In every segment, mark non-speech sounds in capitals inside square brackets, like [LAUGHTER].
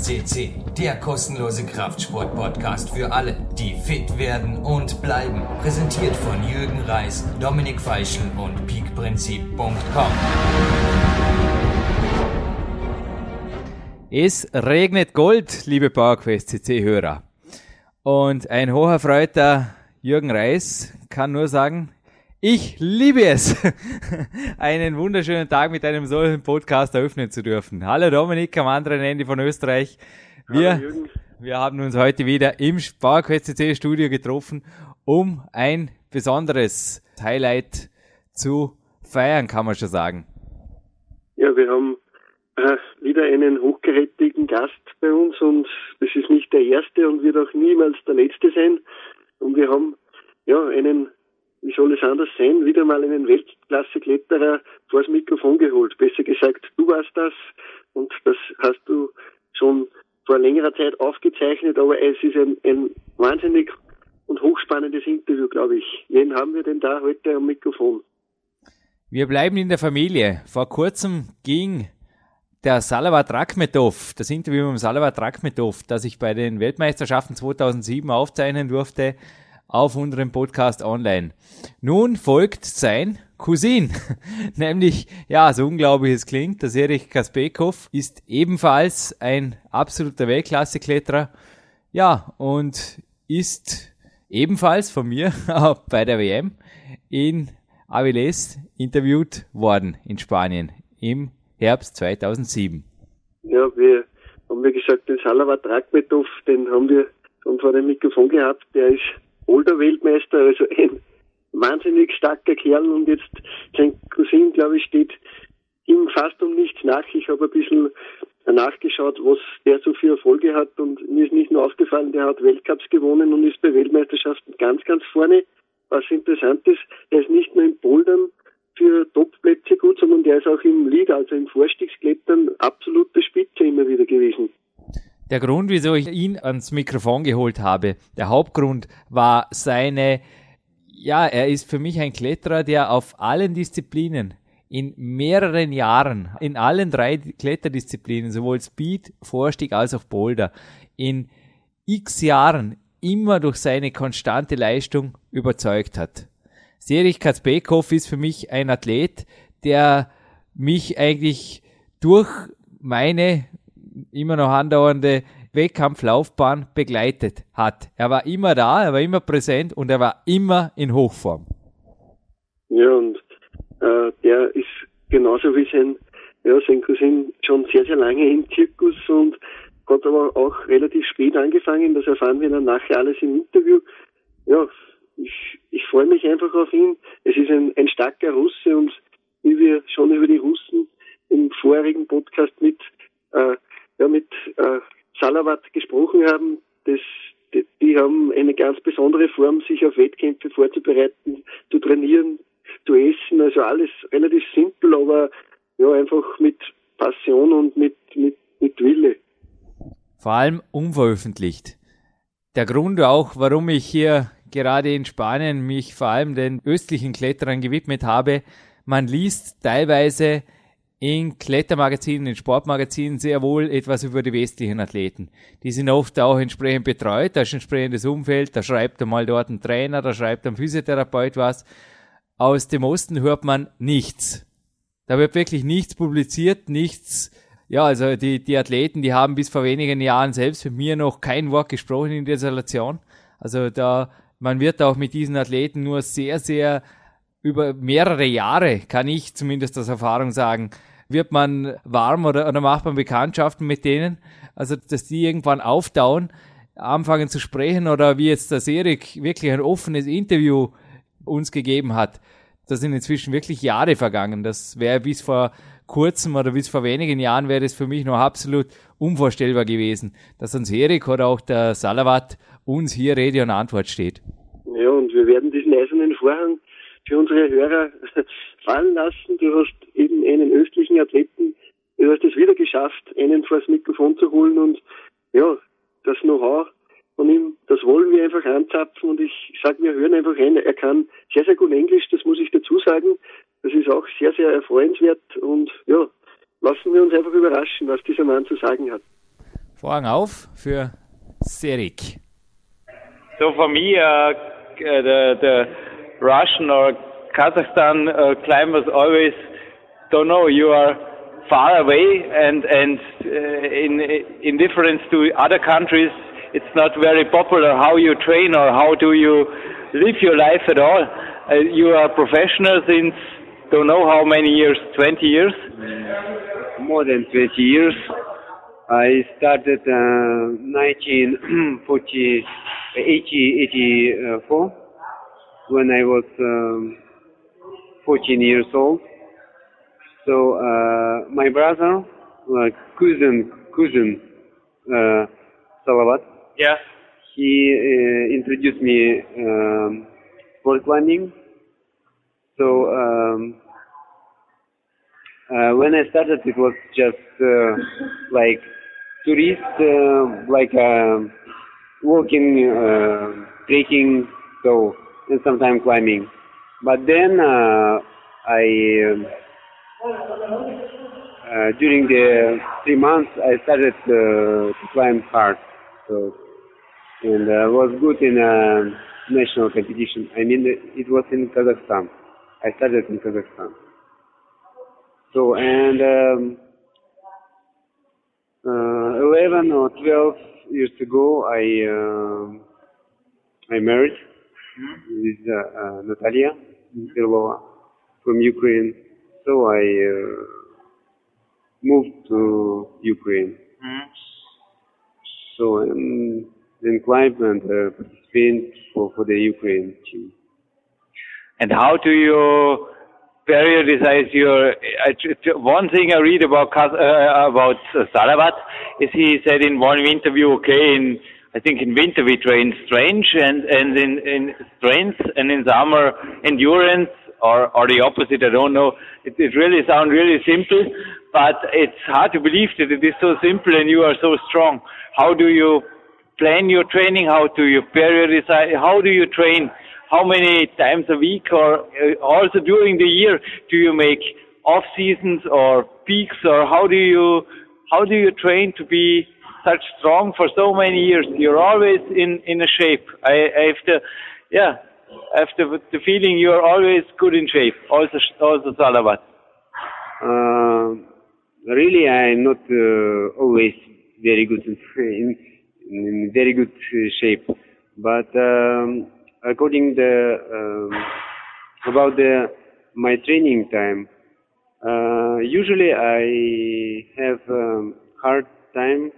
FSCC, der kostenlose Kraftsport-Podcast für alle, die fit werden und bleiben. Präsentiert von Jürgen Reis, Dominik Feischl und peakprinzip.com. Es regnet Gold, liebe PowerQuest CC-Hörer. Und ein hocherfreuter Jürgen Reis kann nur sagen, ich liebe es, [LAUGHS] einen wunderschönen Tag mit einem solchen Podcast eröffnen zu dürfen. Hallo Dominik am anderen Ende von Österreich. Wir, wir haben uns heute wieder im PowerQuest CC Studio getroffen, um ein besonderes Highlight zu feiern, kann man schon sagen. Ja, wir haben äh, wieder einen hochgerätigen Gast bei uns und das ist nicht der erste und wird auch niemals der letzte sein. Und wir haben ja einen wie soll es anders sein, wieder mal einen Weltklasse-Kletterer vors Mikrofon geholt. Besser gesagt, du warst das und das hast du schon vor längerer Zeit aufgezeichnet, aber es ist ein, ein wahnsinnig und hochspannendes Interview, glaube ich. Wen haben wir denn da heute am Mikrofon? Wir bleiben in der Familie. Vor kurzem ging der Salavat Rakhmetov, das Interview mit Salavat Rakhmetov, das ich bei den Weltmeisterschaften 2007 aufzeichnen durfte, auf unserem Podcast online. Nun folgt sein Cousin, [LAUGHS] nämlich, ja, so unglaublich es klingt, der Erich Kaspekov ist ebenfalls ein absoluter Weltklasse-Kletterer, ja, und ist ebenfalls von mir [LAUGHS] bei der WM in Avilés interviewt worden in Spanien im Herbst 2007. Ja, wir haben wir gesagt, den Salavat Rakhmetov, den haben wir vor dem Mikrofon gehabt, der ist Boulder-Weltmeister, also ein wahnsinnig starker Kerl und jetzt sein Cousin, glaube ich, steht ihm fast um nichts nach. Ich habe ein bisschen nachgeschaut, was der so für Erfolge hat und mir ist nicht nur aufgefallen, der hat Weltcups gewonnen und ist bei Weltmeisterschaften ganz, ganz vorne. Was interessant ist, er ist nicht nur im Bouldern für Topplätze gut, sondern der ist auch im Lead, also im Vorstiegsklettern absolute Spitze immer wieder gewesen. Der Grund, wieso ich ihn ans Mikrofon geholt habe, der Hauptgrund war seine, ja, er ist für mich ein Kletterer, der auf allen Disziplinen in mehreren Jahren, in allen drei Kletterdisziplinen, sowohl Speed, Vorstieg als auch Boulder, in x Jahren immer durch seine konstante Leistung überzeugt hat. Serich Katzbekow ist für mich ein Athlet, der mich eigentlich durch meine immer noch andauernde Wettkampflaufbahn begleitet hat. Er war immer da, er war immer präsent und er war immer in Hochform. Ja, und äh, der ist genauso wie sein, ja, sein Cousin schon sehr, sehr lange im Zirkus und hat aber auch relativ spät angefangen. Das erfahren wir dann nachher alles im Interview. Ja, ich, ich freue mich einfach auf ihn. Es ist ein, ein starker Russe und wie wir schon über die Russen im vorigen Podcast mit äh, ja, mit äh, Salavat gesprochen haben, das, die, die haben eine ganz besondere Form, sich auf Wettkämpfe vorzubereiten, zu trainieren, zu essen, also alles relativ simpel, aber ja, einfach mit Passion und mit, mit, mit Wille. Vor allem unveröffentlicht. Der Grund auch, warum ich hier gerade in Spanien mich vor allem den östlichen Kletterern gewidmet habe, man liest teilweise in Klettermagazinen, in Sportmagazinen sehr wohl etwas über die westlichen Athleten. Die sind oft auch entsprechend betreut, da ist ein entsprechendes Umfeld, da schreibt einmal dort ein Trainer, da schreibt ein Physiotherapeut was. Aus dem Osten hört man nichts. Da wird wirklich nichts publiziert, nichts. Ja, also die, die Athleten, die haben bis vor wenigen Jahren selbst mit mir noch kein Wort gesprochen in der Isolation. Also da, man wird auch mit diesen Athleten nur sehr, sehr über mehrere Jahre, kann ich zumindest aus Erfahrung sagen, wird man warm oder, oder macht man Bekanntschaften mit denen. Also, dass die irgendwann auftauen, anfangen zu sprechen oder wie jetzt der Erik wirklich ein offenes Interview uns gegeben hat. Da sind inzwischen wirklich Jahre vergangen. Das wäre bis vor kurzem oder bis vor wenigen Jahren wäre das für mich noch absolut unvorstellbar gewesen, dass uns Erik oder auch der Salavat uns hier Rede und Antwort steht. Ja, und wir werden diesen eisernen Vorhang für unsere Hörer [LAUGHS] fallen lassen. Du hast eben einen östlichen Athleten, du hast es wieder geschafft, einen vors Mikrofon zu holen und ja, das Know-how von ihm, das wollen wir einfach anzapfen und ich sage, wir hören einfach rein. Er kann sehr, sehr gut Englisch, das muss ich dazu sagen. Das ist auch sehr, sehr erfreuenswert und ja, lassen wir uns einfach überraschen, was dieser Mann zu sagen hat. Vorhang auf für Serik. So for me, uh, the, the Russian or Kazakhstan uh, climb was always, don't know, you are far away and, and uh, in, in difference to other countries, it's not very popular how you train or how do you live your life at all. Uh, you are professional since don't know how many years, 20 years? More than 20 years. I started uh, 1940, [CLEARS THROAT] 80, 84 when I was um, 14 years old. So uh, my brother, uh, cousin, cousin uh, Salavat, yeah, he uh, introduced me um, sport climbing. So um, uh, when I started, it was just uh, like tourist, uh, like um, walking, uh, trekking, so and sometimes climbing. But then uh, I, uh, during the three months, I started uh, to climb hard. So and uh, was good in uh, national competition. I mean, it was in Kazakhstan. I started in Kazakhstan. So and um, uh, 11 or 12 years ago, I uh, I married with uh, uh, Natalia Perlova from Ukraine. So I uh, moved to Ukraine. So um, then climbed and uh, participated for, for the Ukraine team. And how do you periodicize your? I, one thing I read about Kaz- uh, about uh, Salavat is he said in one interview, okay, in I think in winter we train strength and and in in strength and in summer endurance or or the opposite. I don't know. It, it really sounds really simple, but it's hard to believe that it is so simple and you are so strong. How do you plan your training? How do you periodicize? How do you train? How many times a week or uh, also during the year do you make off seasons or peaks or how do you how do you train to be such strong for so many years? You're always in in a shape. I, I have the yeah, I have the, the feeling you're always good in shape. Also also Salavat. Uh, really, I'm not uh, always very good in, in, in very good uh, shape, but um, according the um, about the my training time, uh, usually I have um, hard time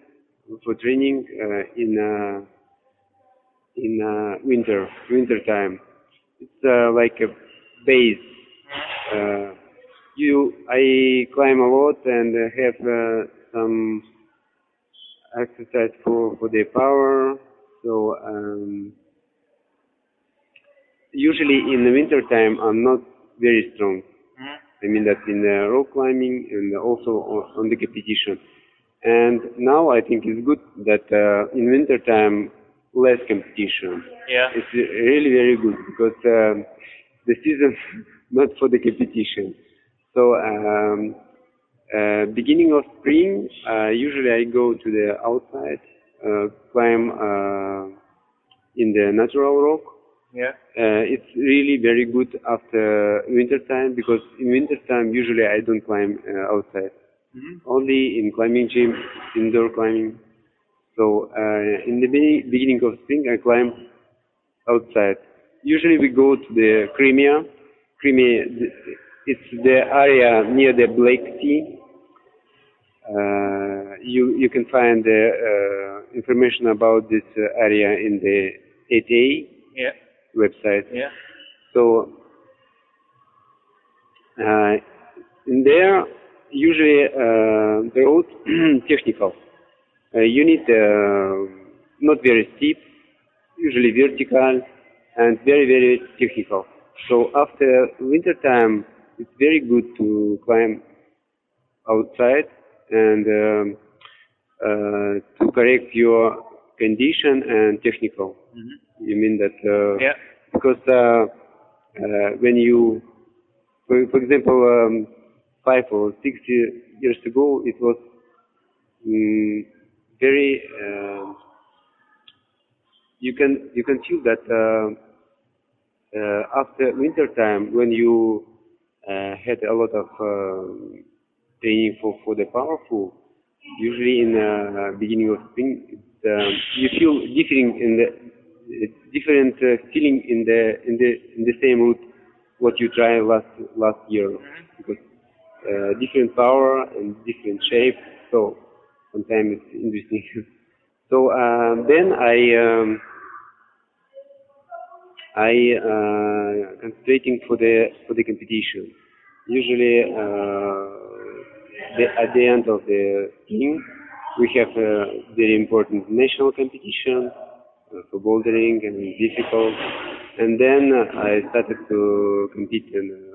for training uh, in uh, in uh, winter winter time. It's uh, like a base. Uh, you I climb a lot and have uh, some exercise for for the power. So um, usually in the winter time I'm not very strong. I mean that in the rock climbing and also on, on the competition. And now I think it's good that uh, in winter time less competition. Yeah. It's really very good because um, the season [LAUGHS] not for the competition. So um, uh, beginning of spring, uh, usually I go to the outside, uh, climb uh, in the natural rock. Yeah. Uh, it's really very good after winter time because in winter time usually I don't climb uh, outside. Only in climbing gym, indoor climbing. So uh, in the be- beginning of spring I climb outside. Usually we go to the Crimea. Crimea, it's the area near the Black Sea. Uh, you you can find the uh, information about this uh, area in the 8A Yeah. website. Yeah. So uh, in there, usually uh, the road [CLEARS THROAT] technical. Uh, you need uh, not very steep, usually vertical, and very very technical. So after winter time, it's very good to climb outside and um, uh, to correct your condition and technical. You mean that uh, Yeah. because uh, uh, when you, for, for example, um, five or six years ago, it was mm, very uh, you can you can feel that uh, uh, after winter time when you uh, had a lot of uh, training for for the powerful usually in the beginning of spring um, you feel different in the different uh, feeling in the in the in the same route what you tried last last year. Because uh, different power and different shape. So sometimes it's interesting. [LAUGHS] So um, then I um, I uh, concentrating for the for the competition. Usually uh, the, at the end of the spring we have a very important national competition uh, for bouldering and difficult. And then uh, I started to compete in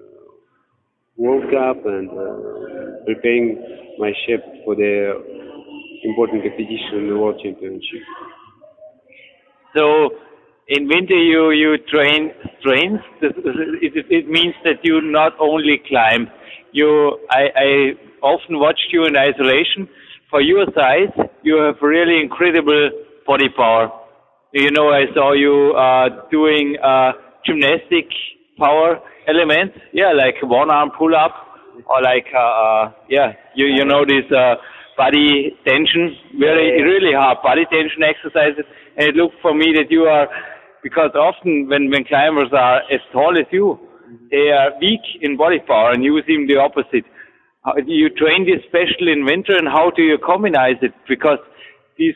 World Cup and uh, preparing my shape for the important competition, in the World Championship. So in winter you you train strength. It, it means that you not only climb. You I, I often watched you in isolation. For your size, you have really incredible body power. You know, I saw you uh, doing uh, gymnastic power elements. Yeah, like one arm pull up, or like uh, uh, yeah, you you know this uh, body tension, very really hard body tension exercises. And it looked for me that you are because often when when climbers are as tall as you, they are weak in body power, and you seem the opposite. Do you train this special in winter, and how do you combine it? Because these,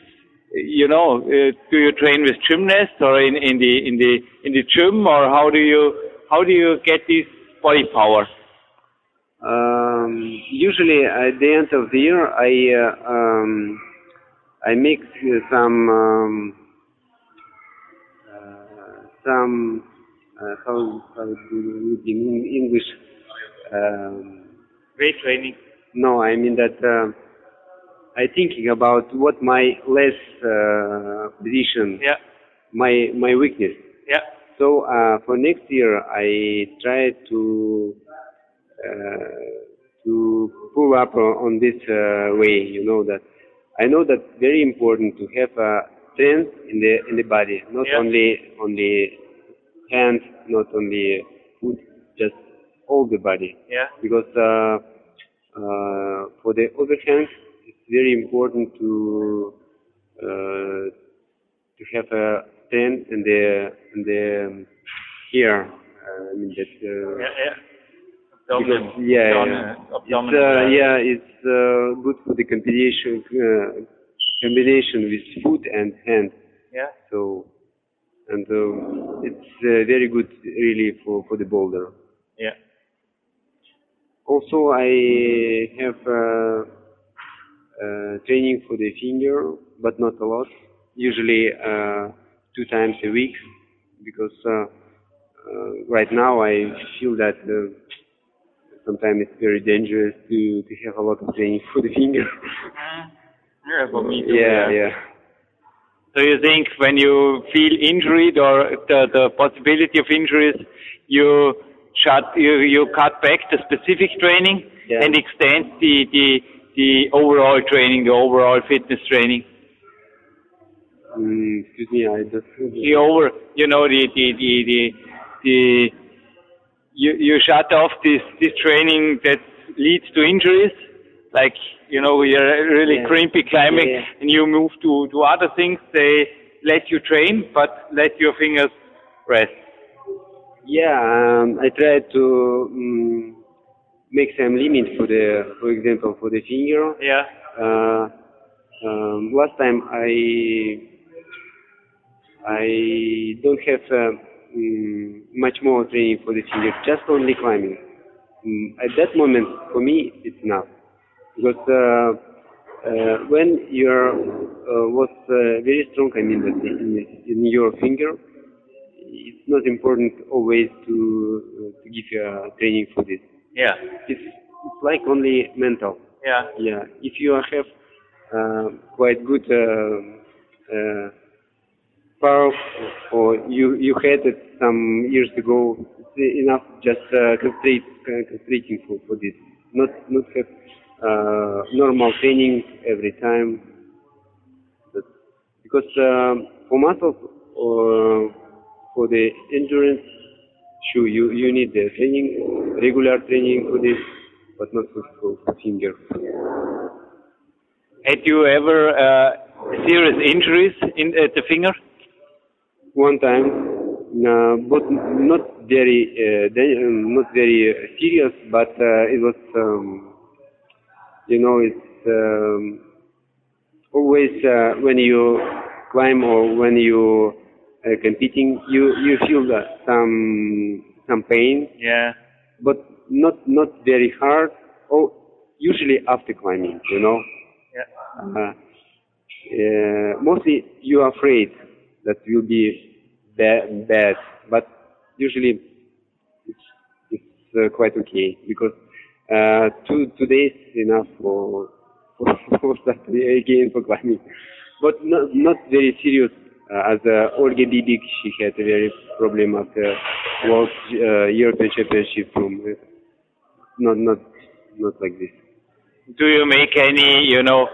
you know, uh, do you train with gymnasts or in, in the in the in the gym, or how do you how do you get this body power? Um, usually at the end of the year, I uh, um, I make some um, uh, some uh, how how do you in English. Um, Weight training. No, I mean that uh, I thinking about what my less uh, position, Yeah, my my weakness. yeah, So uh, for next year, I try to uh, to pull up on, this uh, way. You know that I know that very important to have a strength in the in the body, not Yeah. only on the hands, not only foot, just all the body yeah, because uh, uh, for the other hand, it's very important to uh, to have a in the in the um, here. Uh, I mean that. Uh, yeah, yeah. because, yeah, yeah. It's, uh, yeah, it's uh, good for the combination uh, combination with foot and hand. yeah. So, and uh, it's uh, very good really for for the boulder. Yeah. Also, I have uh, uh, training for the finger, but not a lot. Usually uh, two times a week, because uh, uh, right now I feel that uh, sometimes it's very dangerous to to have a lot of training for the finger. Yeah, for me too. yeah, yeah. So you think when you feel injured or the, the possibility of injuries, you shut, you, you cut back the specific training Yeah. and extend the, the, the overall training, the overall fitness training. Mm, excuse me, I just. The over, you know, the, the, the, the, the you, you shut off this, this training that leads to injuries, like, you know, you're really Yeah. crimpy climbing yeah. and you move to, to other things, they let you train, but let your fingers rest. Yeah, um, I try to um, make some limit for the, for example, for the finger. Yeah. Uh, um, last time I I don't have uh, mm, much more training for the finger, just only climbing. Mm, at that moment, for me, it's enough because uh, uh, when you're uh, was uh, very strong, I mean, that in, in your finger, it's not important always to uh, to give you training for this. Yeah. It's, it's like only mental. Yeah. Yeah, if you have uh, quite good uh, uh, or you you had it some years ago, enough just uh, concentrate uh, for, for this. Not not have uh, normal training every time. because um, for muscles or for the endurance, sure you you need the training, regular training for this, but not for, for, for finger. Had you ever uh, serious injuries in at the finger? One time, uh, but not very uh, um, not very uh, serious, but uh, it was um, you know it's um, always uh, when you climb or when you uh, competing, you you feel that some some pain, Yeah. but not not very hard. Or usually after climbing, you know. Yeah. Uh, uh, mostly you are afraid that will be bad, bad but usually it's, it's uh, quite okay because uh, two two days enough for [LAUGHS] for, for again for climbing, but not not very serious. Uh, as uh, Olga Bibik, she had a very problem after World uh, European Championship from uh, not not not like this. Do you make any, you know,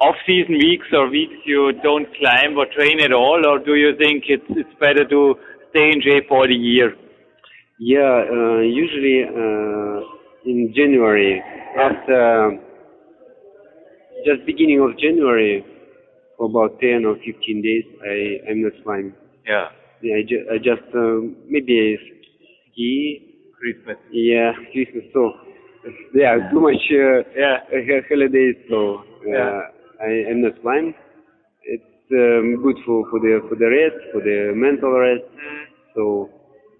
off-season weeks or weeks you don't climb or train at all, or do you think it's it's better to stay in shape for the year? Yeah, uh, usually uh, in January, after just beginning of January, for about 10 or 15 days, I, I'm not flying. Yeah. Yeah, I, ju- I just um, maybe ski. Christmas. Yeah, Christmas. So, yeah, too much uh, Yeah. uh, holidays. So, uh, Yeah. I, I'm not flying. It's um, good for, for the for the rest, for the mental rest. So,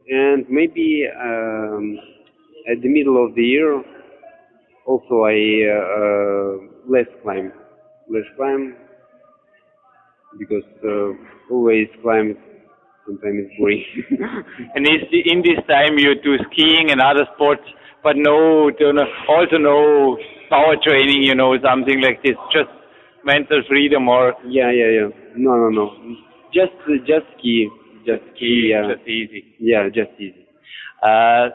and maybe um, at the middle of the year, also I uh, less climb, less climb because uh, always climb sometimes it's boring. [LAUGHS] And is the, in this time you do skiing and other sports, but no, do no, also no power training, you know, something like this, just mental freedom or yeah, yeah, yeah. No, no, no. Just just ski, just ski. Yeah, just easy. yeah, just easy. Uh,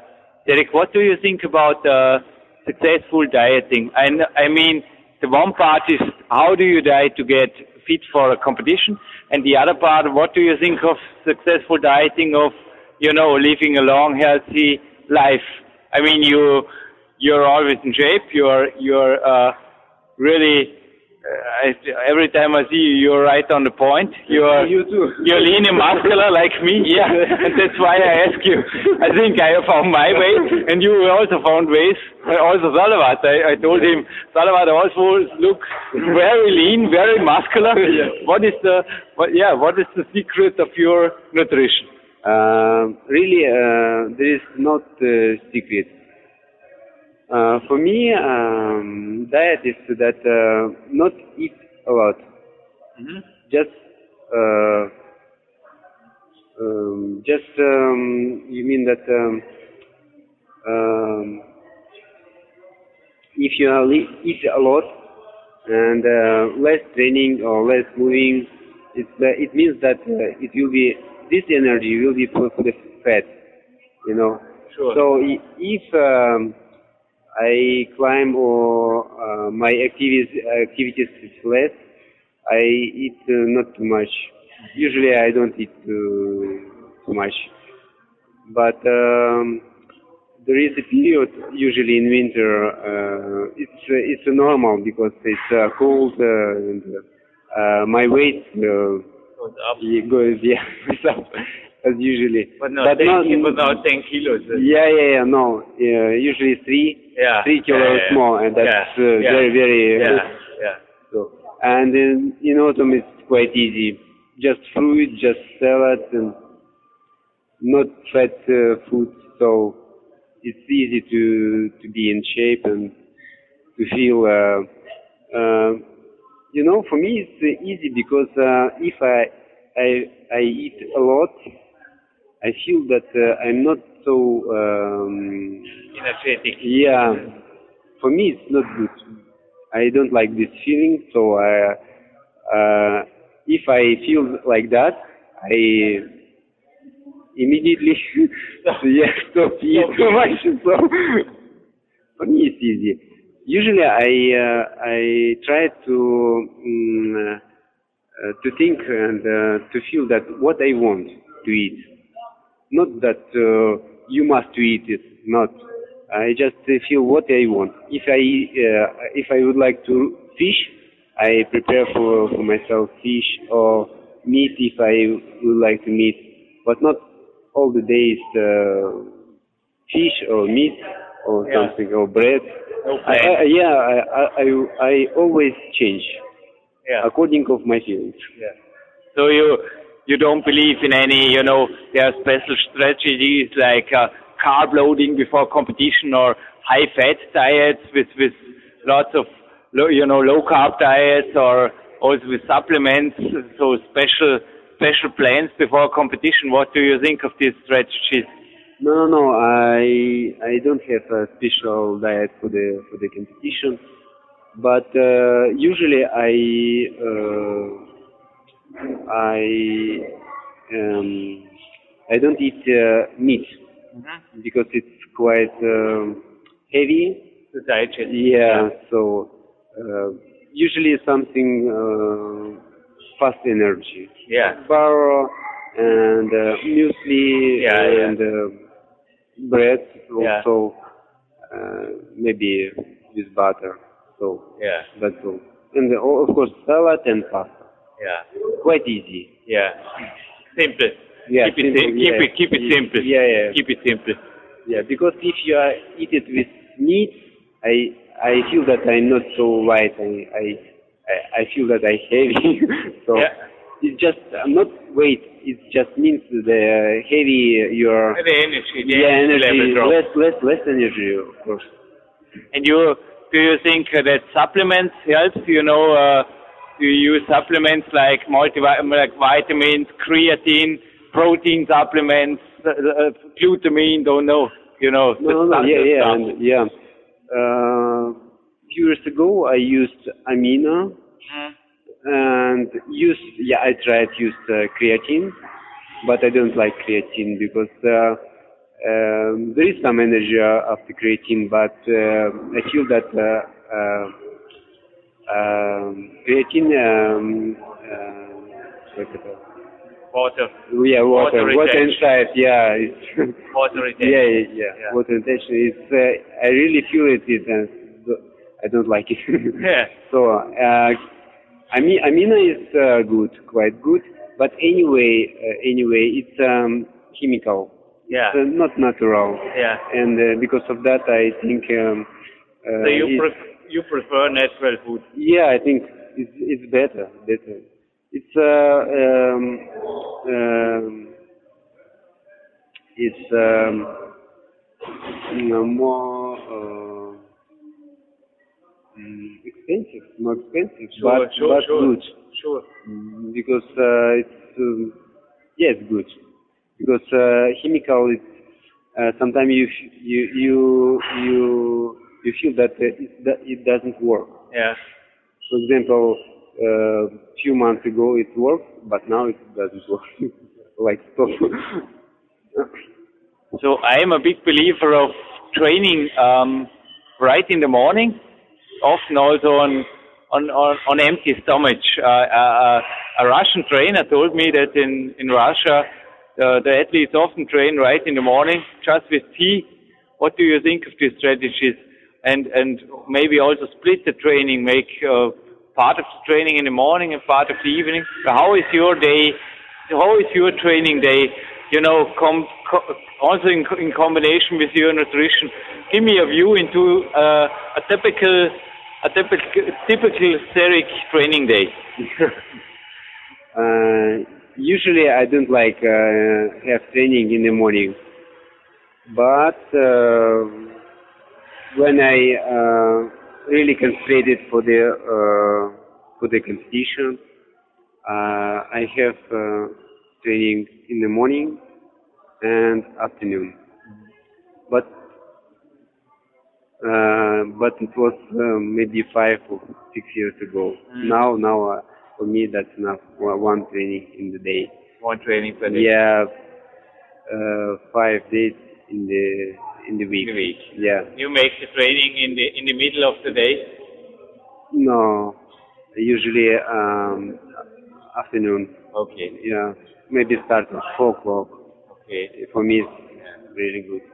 Derek, what do you think about uh, successful dieting? and I mean, the one part is how do you diet to get fit for a competition, and the other part, what do you think of successful dieting of, you know, living a long, healthy life? I mean, you you're always in shape. You're you're uh, really. Uh, I, every time I see you, you're right on the point. You're You too. you're lean and muscular like me, [LAUGHS] yeah, and that's why I ask you. I think I have found my way, and you also found ways. Uh, Also Salavat, I, I told him, Salavat also looks very lean, very muscular. [LAUGHS] What is the, what, yeah, what is the secret of your nutrition? Um, really, uh, there is not uh, secret. Uh, for me, um, diet is that uh, not eat a lot. Just, uh, um, just um, you mean that um, um, if you eat a lot and uh, less training or less moving, uh, it means that uh, it will be this energy will be for, for the fat, you know. Sure. So if um, I climb or uh, my activities activities is less, I eat uh, not too much. Usually I don't eat too, too much, but um, there is a period usually in winter. Uh, it's uh, it's uh, normal because it's uh, cold uh, and uh, my weight uh, Goes up. [LAUGHS] yeah, goes yeah goes up as usually. But not, 10, but not 10 kilos. Yeah, yeah, yeah. No, yeah, usually three, Yeah. three kilos Yeah, yeah, more, and that's uh, very, very Yeah, good. yeah. So, and in, in autumn it's quite easy. Just fruit, just salad, and not fat uh, food. So it's easy to to be in shape and to feel. Uh, uh, you know, for me it's uh, easy because uh, if I I I eat a lot, I feel that uh, I'm not so. Um, Energetic. yeah, for me it's not good. I don't like this feeling, so I, uh, if I feel like that, I immediately [LAUGHS] yeah stop eat too much. So [LAUGHS] for me it's easy. Usually I uh, I try to um, uh, to think and uh, to feel that what I want to eat, not that uh, you must eat it. Not. I just uh, feel what I want. If I uh, if I would like to fish, I prepare for for myself fish or meat if I would like to meat, but not all the days uh, fish or meat or Yeah. something or bread. No I. I, yeah, I, I I I always change Yeah. according of my feelings. Yeah. So you you don't believe in any, you know, there are special strategies like uh, carb loading before competition or high fat diets with with lots of low, you know low carb diets or also with supplements. So special special plans before competition. What do you think of these strategies? No, no, no. I I don't have a special diet for the for the competition, but uh, usually I uh, I um, I don't eat uh, meat because it's quite um, heavy. The digest. Yeah, so uh, usually something uh, fast energy. Yeah. Bar and uh, muesli Yeah, yeah. and uh, bread Yeah. also uh, maybe with butter. So Yeah. that's all. And uh, of course salad and pasta. Yeah. Quite easy. Yeah. Simple. Yeah, keep it simple, sim- keep yeah. it keep it simple. Yeah, yeah. Keep it simple. Yeah, because if you are eat it with meat, I I feel that I'm not so light. I I I- feel that I heavy. [LAUGHS] so Yeah. it's just not weight. It just means the heavy your The energy, the yeah energy, energy less less less energy of course. And you, do you think that supplements help? You know, uh, you use supplements like multivitamin, like vitamins, creatine, protein supplements, uh, uh, glutamine? Don't know. You know. No, no, yeah, yeah, and, yeah. Uh, few years ago, I used amino Mm. and used yeah, I tried used uh, creatine, but I don't like creatine because uh, um, there is some energy after creatine, but uh, I feel that uh, uh, um, creatine. Um, uh, what's it called? Water, yeah, water, Water water inside, yeah, it's [LAUGHS] water [LAUGHS] retention. yeah, yeah, yeah, Yeah. Water retention. It's uh, I really feel it, it and I don't like it. [LAUGHS] Yeah. So, uh, I mean, amino is uh, good, quite good. But anyway, uh, anyway, it's um, chemical. Yeah. It's uh, not natural. Yeah. And uh, because of that, I think. Um, uh, So you pref- you prefer natural food? yeah, I think it's it's better. Better. It's uh, um, um, it's um, you know, more uh, mm, expensive, more expensive, Sure, but sure, but sure. good Sure. Mm, because uh, it's um, yeah, it's good because uh, chemical it's uh, sometimes you you you you you feel that uh, it, that it doesn't work. Yeah. For example, a few months ago it worked, but now it doesn't work. [LAUGHS] like stop. So I am a big believer of training um, right in the morning, often also on on on, on empty stomach. Uh, uh, a Russian trainer told me that in in Russia uh, the athletes often train right in the morning, just with tea. What do you think of these strategies? And and maybe also split the training, make uh, part of the training in the morning and part of the evening. How is your day? How is your training day? You know, com- co- also in, in combination with your nutrition. Give me a view into uh, a typical, a typical, typical Serik training day. [LAUGHS] uh, usually I don't like uh, have training in the morning, but uh, when I uh, really concentrated for the uh, for the competition, uh, I have uh, training in the morning and afternoon. But uh, but it was uh, maybe five or six years ago. Now now uh, for me that's enough. One one training in the day. One training per day. Yeah, uh, five days in the in the week. In the week. Yeah. You make the training in the in the middle of the day. No, usually um, afternoon. Okay. Yeah, maybe start at four o'clock. Okay. For me, it's really good.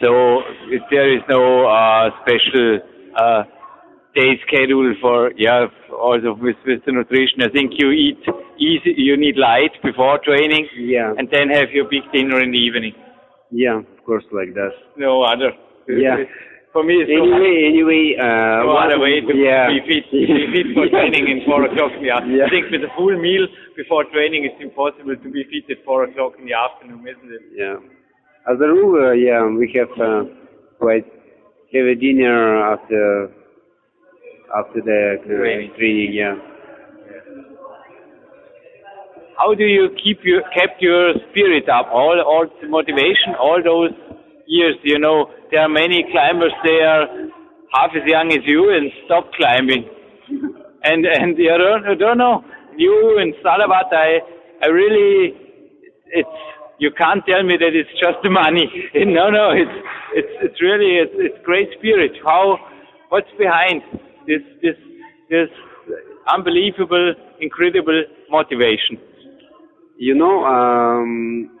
So if there is no uh, special uh, day schedule for yeah also with with the nutrition. I think you eat easy. You need light before training, Yeah, and then have your big dinner in the evening. yeah, of course, like that. No other. Yeah. [LAUGHS] For me, it's no Anyway, anyway, uh, no one- other way to yeah. be fit. Be [LAUGHS] fit for training in four o'clock in the afternoon. Yeah. I think with a full meal before training, it's impossible to be fit at four o'clock in the afternoon, isn't it? Yeah. As a rule, uh, yeah, we have uh, quite heavy dinner after after the uh, Training. training. Yeah. How do you keep your kept your spirit up? All all the motivation, all those years. You know, there are many climbers there, half as young as you, and stop climbing. [LAUGHS] and and you don't, I don't know you and Salavat. I I really it's you can't tell me that it's just the money. [LAUGHS] no, no, it's it's it's really it's, it's great spirit. How what's behind this this this unbelievable, incredible motivation? You know, um,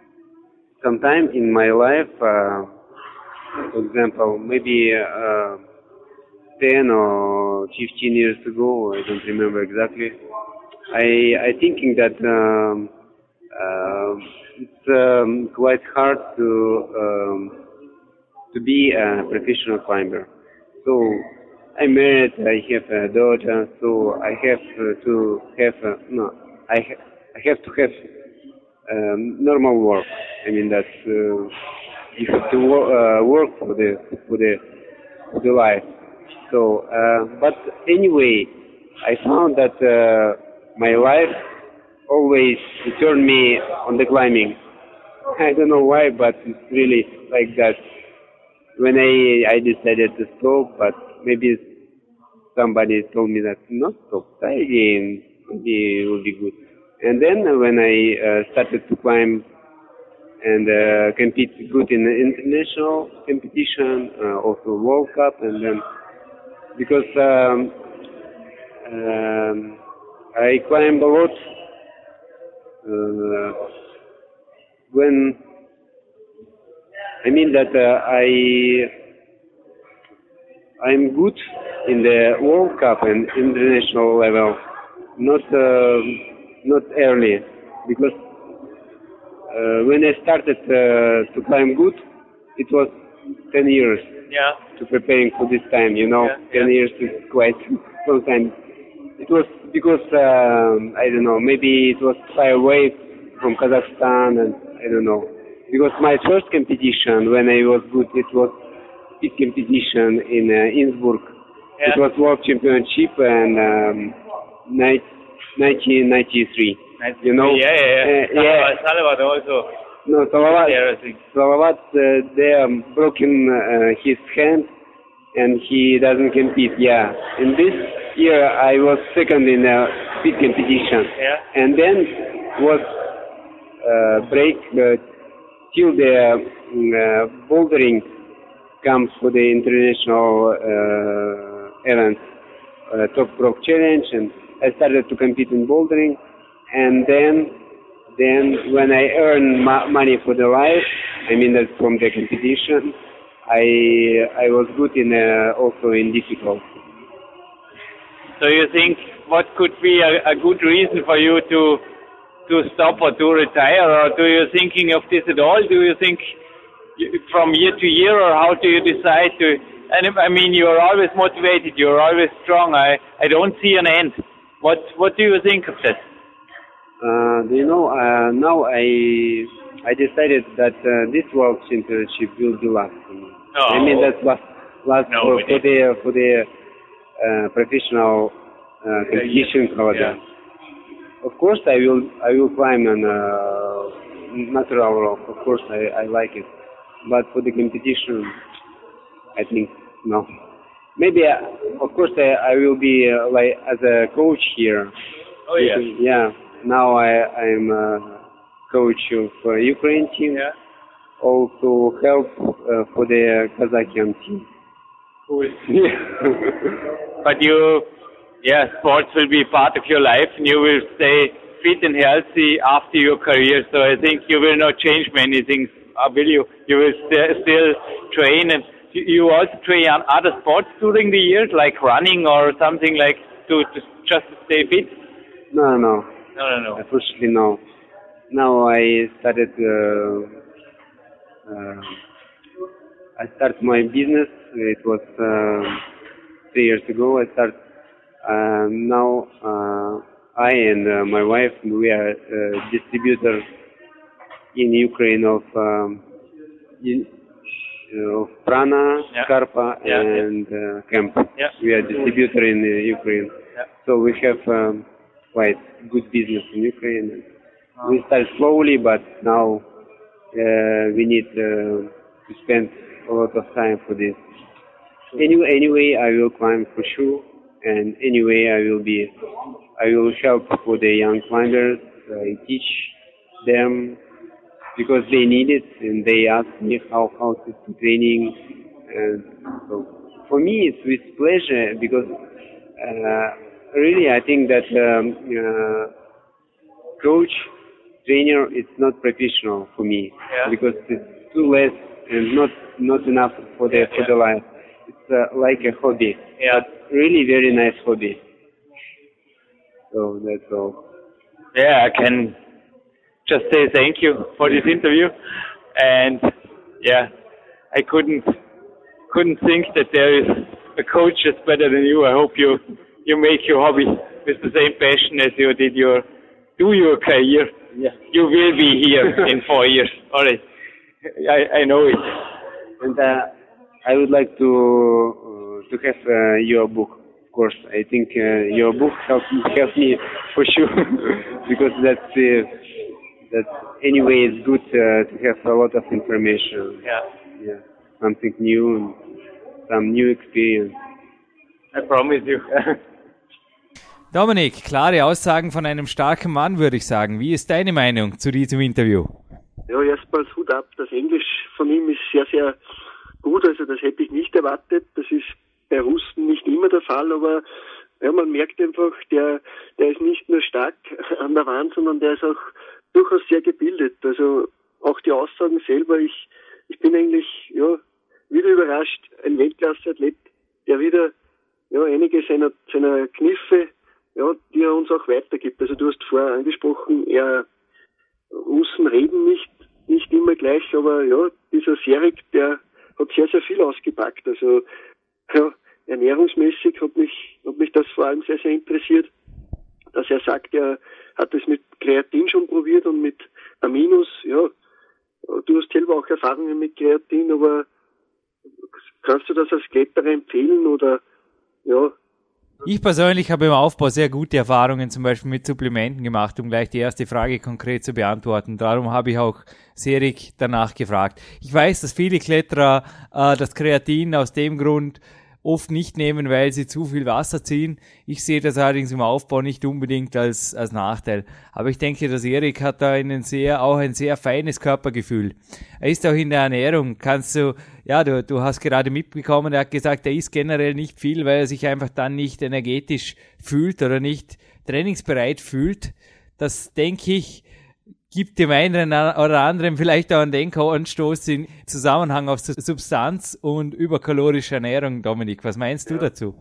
sometime in my life, uh, for example, maybe uh, 10 or 15 years ago, I don't remember exactly, I, I thinking that um, uh, it's um, quite hard to um, to be a professional climber. So I'm married, I have a daughter, so I have to have uh, no, I ha- I have to have um, normal work. I mean that uh, you have to wo- uh, work for the for the for the life. So, uh, but anyway, I found that uh, my life always turned me on the climbing. [LAUGHS] I don't know why, but it's really like that. When I I decided to stop, but maybe somebody told me that not stop, try again, maybe it will be good. And then when I uh, started to climb and uh, compete good in the international competition, uh, also World Cup, and then because um, um, I climb a lot uh, when I mean that uh, I I'm good in the World Cup and international level, not uh, not early, because uh, when I started uh, to climb good, it was 10 years Yeah. to preparing for this time. You know, Yeah, 10 yeah. years is quite [LAUGHS] long time. It was because um, I don't know, maybe it was far away from Kazakhstan, and I don't know. Because my first competition when I was good, it was big competition in uh, Innsbruck. It was World Championship and um, ni- 1993. You know? Yeah, yeah, yeah. Uh, yeah. Salavat- Salavat also. No, Salavat, There, I think. Salavat uh, they um, broken uh, his hand and he doesn't compete. Yeah. In this year I was second in a speed competition. Yeah. And then was uh, break uh, till the mm, uh, bouldering comes for the international uh, event, uh, Top Rock Challenge, and I started to compete in bouldering, and then then when I earn ma- money for the life, I mean that from the competition, I I was good in uh, also in difficult. So you think what could be a, a good reason for you to to stop or to retire, or do you thinking of this at all? Do you think from year to year, or how do you decide to? And I mean, you are always motivated. You are always strong. I I don't see an end. What what do you think of that? Uh, do you know, uh, now I I decided that uh, this World Championship will be last for me. No. I mean that's last last No, for, for the for the uh, professional uh, competition calendar. Of course, I will I will climb on uh, natural rock. Of course, I, I like it, but for the competition, I think no. Maybe uh, of course I, I will be uh, like as a coach here. Oh yeah. Yeah. Now I I'm a coach of uh, Ukraine team. Yeah. Also help uh, for the Kazakhstan team. Cool. [LAUGHS] Yeah. But you yeah, sports will be part of your life and you will stay fit and healthy after your career. So I think you will not change many things, uh, will you? You will st- still train and you also train other sports during the years, like running or something like to, to just stay fit. No, no, No, no, no. unfortunately no. Now I started. Uh, uh, I started my business. It was uh, three years ago. I started. Um, now uh, I and uh, my wife we are uh, distributor in Ukraine of um, in, uh, of Prana, Yeah. Scarpa, Yeah, and uh, Camp. Yeah. We are distributor in uh, Ukraine. So we have um, quite good business in Ukraine. We start slowly, but now uh, we need uh, to spend a lot of time for this. Anyway, anyway, I will climb for sure, and anyway, I will be, I will help for the young climbers. I teach them because they need it, and they ask me how how to do training, and so for me it's with pleasure because uh, really I think that um, uh, coach trainer it's not professional for me Yeah. because it's too less and not not enough for the for the life. It's uh, like a hobby, Yeah. really very nice hobby. So that's all. Yeah, I can just say thank you for this interview. And yeah, I couldn't couldn't think that there is a coach that's better than you. I hope you you make your hobby with the same passion as you did your do your career. Yeah. You will be here in [LAUGHS] four years. All right. I, I know it. And uh, I would like to uh, to have uh, your book. Of course, I think uh, your book helped helped me for sure [LAUGHS] because that's uh, that anyway it's good uh, to have a lot of information. Yeah. Yeah, something new and some new experience. I promise you. [LAUGHS] Dominik, klare Aussagen von einem starken Mann, würde ich sagen. Wie ist deine Meinung zu diesem Interview? Ja, erstmals Hut ab. Das Englisch von ihm ist sehr, sehr gut. Also das hätte ich nicht erwartet. Das ist bei Russen nicht immer der Fall, aber ja, man merkt einfach, der, der ist nicht nur stark an der Wand, sondern der ist auch durchaus sehr gebildet. Also auch die Aussagen selber, ich, ich bin eigentlich ja, wieder überrascht. Ein Weltklasse-Athlet, der wieder ja, einige seiner, seiner Kniffe, ja, die er uns auch weitergibt. Also du hast vorher angesprochen, er Russen reden nicht, nicht immer gleich, aber ja, dieser Serik, der hat sehr, sehr viel ausgepackt. Also ja, ernährungsmäßig hat mich, hat mich das vor allem sehr, sehr interessiert, dass er sagt, er hat es mit Kreatin schon probiert und mit Aminos, ja, du hast selber auch Erfahrungen mit Kreatin, aber kannst du das als Kletterer empfehlen oder ja, Ich persönlich habe im Aufbau sehr gute Erfahrungen zum Beispiel mit Supplementen gemacht, um gleich die erste Frage konkret zu beantworten. Darum habe ich auch Serik danach gefragt. Ich weiß, dass viele Kletterer äh, das Kreatin aus dem Grund oft nicht nehmen, weil sie zu viel Wasser ziehen. Ich sehe das allerdings im Aufbau nicht unbedingt als, als Nachteil. Aber ich denke, dass Erik hat da einen sehr, auch ein sehr feines Körpergefühl. Er ist auch in der Ernährung. Kannst du, ja, du, du hast gerade mitbekommen, er hat gesagt, er isst generell nicht viel, weil er sich einfach dann nicht energetisch fühlt oder nicht trainingsbereit fühlt. Das denke ich, gibt dem einen oder anderen vielleicht auch einen Denkanstoß in Zusammenhang auf Substanz und überkalorische Ernährung. Dominik, was meinst du dazu?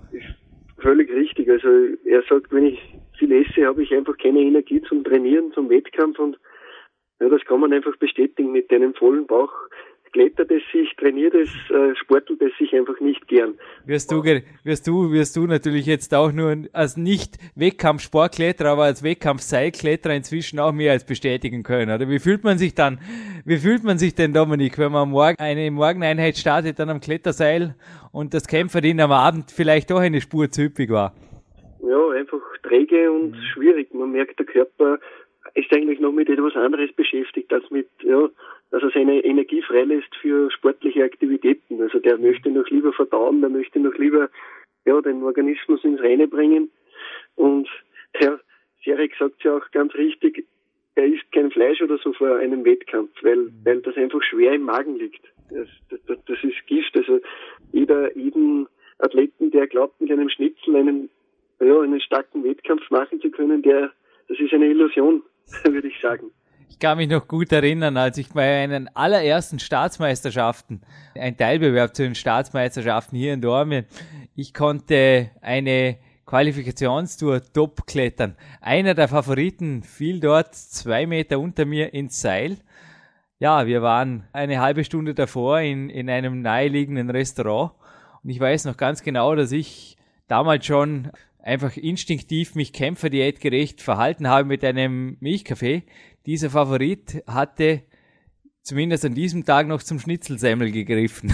Völlig richtig. Also er sagt, wenn ich viel esse, habe ich einfach keine Energie zum Trainieren, zum Wettkampf und ja, das kann man einfach bestätigen mit einem vollen Bauch. Klettert es sich, trainiert es, äh, sportelt es sich einfach nicht gern. Wirst du, wirst du, wirst du natürlich jetzt auch nur als nicht Wettkampfsportkletterer, aber als Wettkampfseilkletterer inzwischen auch mehr als bestätigen können, oder? Wie fühlt man sich dann, wie fühlt man sich denn, Dominik, wenn man morgen eine Morgeneinheit startet dann am Kletterseil und das Kämpferin am Abend vielleicht doch eine Spur zu üppig war? Ja, einfach träge und mhm. schwierig. Man merkt, der Körper ist eigentlich noch mit etwas anderes beschäftigt als mit, ja, dass er seine Energie freilässt für sportliche Aktivitäten. Also der möchte noch lieber verdauen, der möchte noch lieber ja, den Organismus ins Reine bringen. Und Herr Serek sagt ja auch ganz richtig, er isst kein Fleisch oder so vor einem Wettkampf, weil, weil das einfach schwer im Magen liegt. Das, das, das ist Gift. Also jeder, jeden Athleten, der glaubt, mit einem Schnitzel einen ja, einen starken Wettkampf machen zu können, der, das ist eine Illusion, [LAUGHS] würde ich sagen. Ich kann mich noch gut erinnern, als ich bei einen allerersten Staatsmeisterschaften, ein Teilbewerb zu den Staatsmeisterschaften hier in Dormien, ich konnte eine Qualifikationstour top klettern. Einer der Favoriten fiel dort zwei Meter unter mir ins Seil. Ja, wir waren eine halbe Stunde davor in, in einem naheliegenden Restaurant und ich weiß noch ganz genau, dass ich damals schon einfach instinktiv mich kämpferdiätgerecht verhalten habe mit einem Milchkaffee. Dieser Favorit hatte zumindest an diesem Tag noch zum Schnitzelsemmel gegriffen.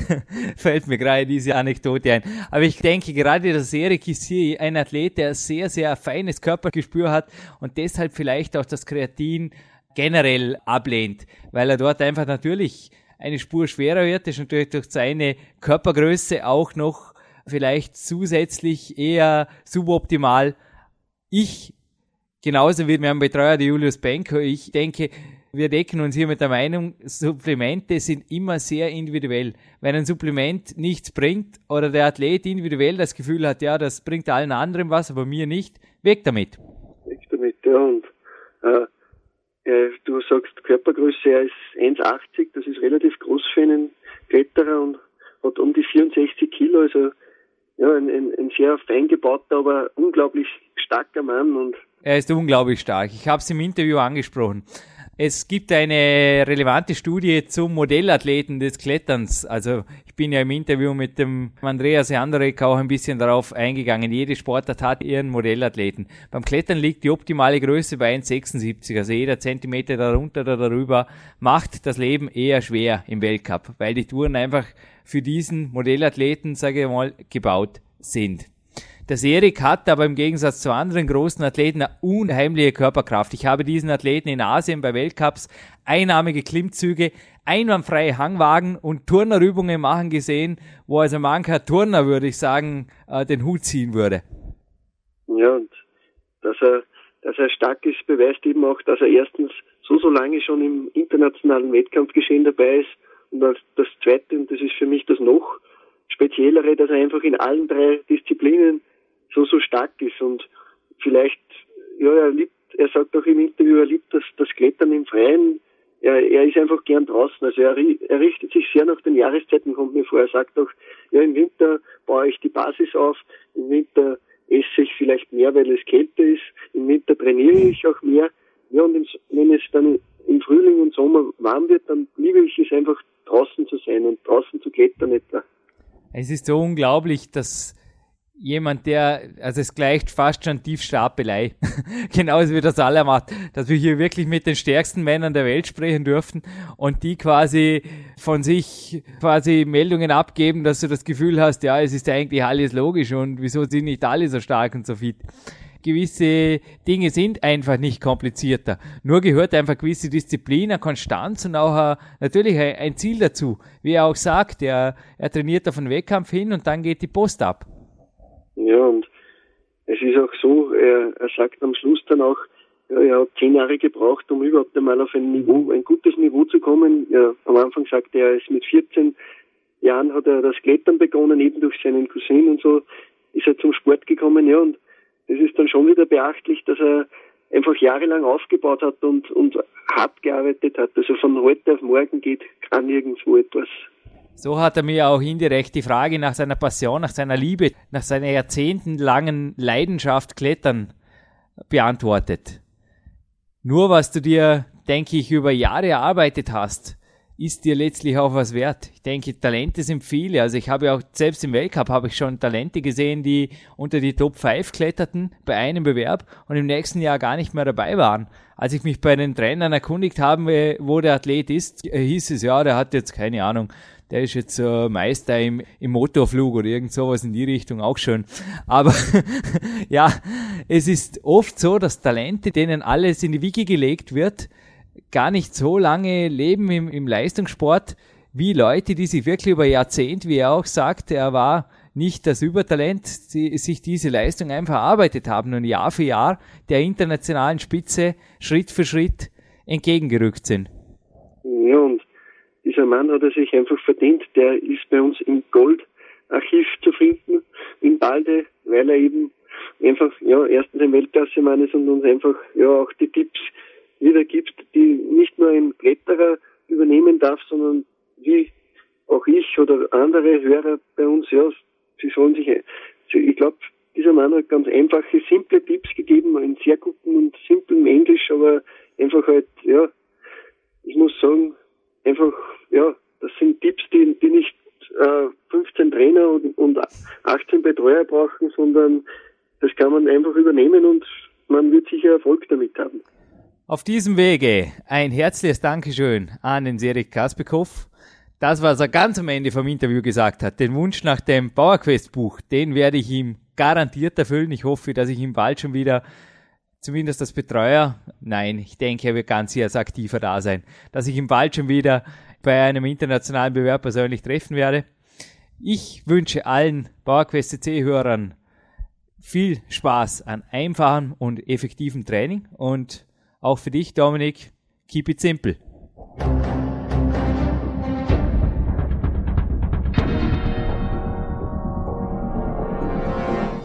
[LAUGHS] Fällt mir gerade diese Anekdote ein. Aber ich denke gerade, dass Erik ist hier ein Athlet, der sehr, sehr feines Körpergespür hat und deshalb vielleicht auch das Kreatin generell ablehnt, weil er dort einfach natürlich eine Spur schwerer wird, ist natürlich durch seine Körpergröße auch noch vielleicht zusätzlich eher suboptimal. Ich, genauso wie mein Betreuer, der Julius Benko, ich denke, wir decken uns hier mit der Meinung, Supplemente sind immer sehr individuell. Wenn ein Supplement nichts bringt oder der Athlet individuell das Gefühl hat, ja, das bringt allen anderen was, aber mir nicht, weg damit. Weg damit, ja. Und äh, du sagst Körpergröße, er ist 1,80, das ist relativ groß für einen Kletterer und hat um die 64 Kilo, also ja, ein, ein, ein sehr fein gebauter, aber unglaublich starker Mann und er ist unglaublich stark. Ich habe es im Interview angesprochen. Es gibt eine relevante Studie zum Modellathleten des Kletterns. Also ich bin ja im Interview mit dem Andreas Jandorek auch ein bisschen darauf eingegangen. Jede Sportart hat ihren Modellathleten. Beim Klettern liegt die optimale Größe bei 1,76. Also jeder Zentimeter darunter oder darüber macht das Leben eher schwer im Weltcup, weil die Touren einfach für diesen Modellathleten, sage ich mal, gebaut sind. Der Erik hat aber im Gegensatz zu anderen großen Athleten eine unheimliche Körperkraft. Ich habe diesen Athleten in Asien bei Weltcups einarmige Klimmzüge, einwandfreie Hangwagen und Turnerübungen machen gesehen, wo also mancher Turner, würde ich sagen, äh, den Hut ziehen würde. Ja, und dass er, dass er stark ist, beweist eben auch, dass er erstens so, so lange schon im internationalen Wettkampfgeschehen dabei ist und das Zweite, und das ist für mich das noch speziellere, dass er einfach in allen drei Disziplinen so, so stark ist und vielleicht, ja, er liebt, er sagt auch im Interview, er liebt das, das Klettern im Freien. Er, er ist einfach gern draußen. Also er, er richtet sich sehr nach den Jahreszeiten, kommt mir vor. Er sagt auch, ja, im Winter baue ich die Basis auf, im Winter esse ich vielleicht mehr, weil es kälter ist, im Winter trainiere ich auch mehr. Ja, und wenn es dann im Frühling und Sommer warm wird, dann liebe ich es einfach draußen zu sein und draußen zu klettern etwa. Es ist so unglaublich, dass jemand, der, also es gleicht fast schon Tiefstapelei, [LAUGHS] genauso wie das alle macht, dass wir hier wirklich mit den stärksten Männern der Welt sprechen dürfen und die quasi von sich quasi Meldungen abgeben, dass du das Gefühl hast, ja, es ist eigentlich alles logisch und wieso sind nicht alle so stark und so fit. Gewisse Dinge sind einfach nicht komplizierter. Nur gehört einfach gewisse Disziplin, eine Konstanz und auch ein, natürlich ein Ziel dazu. Wie er auch sagt, er, er trainiert auf einen Wettkampf hin und dann geht die Post ab. Ja, und es ist auch so, er, er sagt am Schluss dann auch, ja, er hat zehn Jahre gebraucht, um überhaupt einmal auf ein Niveau, ein gutes Niveau zu kommen. Ja, am Anfang sagte er, ist mit 14 Jahren hat er das Klettern begonnen, eben durch seinen Cousin und so ist er zum Sport gekommen, ja, und es ist dann schon wieder beachtlich, dass er einfach jahrelang aufgebaut hat und, und hart gearbeitet hat. Also von heute auf morgen geht kann nirgendwo etwas so hat er mir auch indirekt die Frage nach seiner Passion, nach seiner Liebe, nach seiner jahrzehntelangen Leidenschaft Klettern beantwortet. Nur was du dir, denke ich, über Jahre erarbeitet hast, ist dir letztlich auch was wert. Ich denke, Talente sind viele. Also ich habe auch, selbst im Weltcup habe ich schon Talente gesehen, die unter die Top 5 kletterten bei einem Bewerb und im nächsten Jahr gar nicht mehr dabei waren. Als ich mich bei den Trainern erkundigt habe, wo der Athlet ist, hieß es, ja, der hat jetzt keine Ahnung, der ist jetzt äh, Meister im, im Motorflug oder irgend sowas in die Richtung auch schön. Aber [LAUGHS] ja, es ist oft so, dass Talente, denen alles in die Wiege gelegt wird, gar nicht so lange leben im, im Leistungssport wie Leute, die sich wirklich über Jahrzehnte, wie er auch sagt, er war nicht das Übertalent, die sich diese Leistung einfach erarbeitet haben und Jahr für Jahr der internationalen Spitze Schritt für Schritt entgegengerückt sind. Ja, und dieser Mann hat er sich einfach verdient. Der ist bei uns im Goldarchiv zu finden in Balde, weil er eben einfach ja erstens ein Weltklasse-Mann ist und uns einfach ja auch die Tipps wiedergibt, die nicht nur ein Kletterer übernehmen darf, sondern wie auch ich oder andere Hörer bei uns, ja, sie sollen sich, ich glaube, dieser Mann hat ganz einfache, simple Tipps gegeben, in sehr guten und simplem Englisch, aber einfach halt, ja, ich muss sagen, einfach, ja, das sind Tipps, die, die nicht äh, 15 Trainer und, und 18 Betreuer brauchen, sondern das kann man einfach übernehmen und man wird sicher Erfolg damit haben. Auf diesem Wege ein herzliches Dankeschön an den Serik Kaspekow. Das, was er ganz am Ende vom Interview gesagt hat, den Wunsch nach dem Bauerquest-Buch, den werde ich ihm garantiert erfüllen. Ich hoffe, dass ich ihm bald schon wieder zumindest als Betreuer, nein, ich denke, er wird ganz hier als aktiver da sein, dass ich ihn bald schon wieder bei einem internationalen Bewerb persönlich treffen werde. Ich wünsche allen PowerQuest CC-Hörern viel Spaß an einfachem und effektivem Training und auch für dich, Dominik, keep it simple.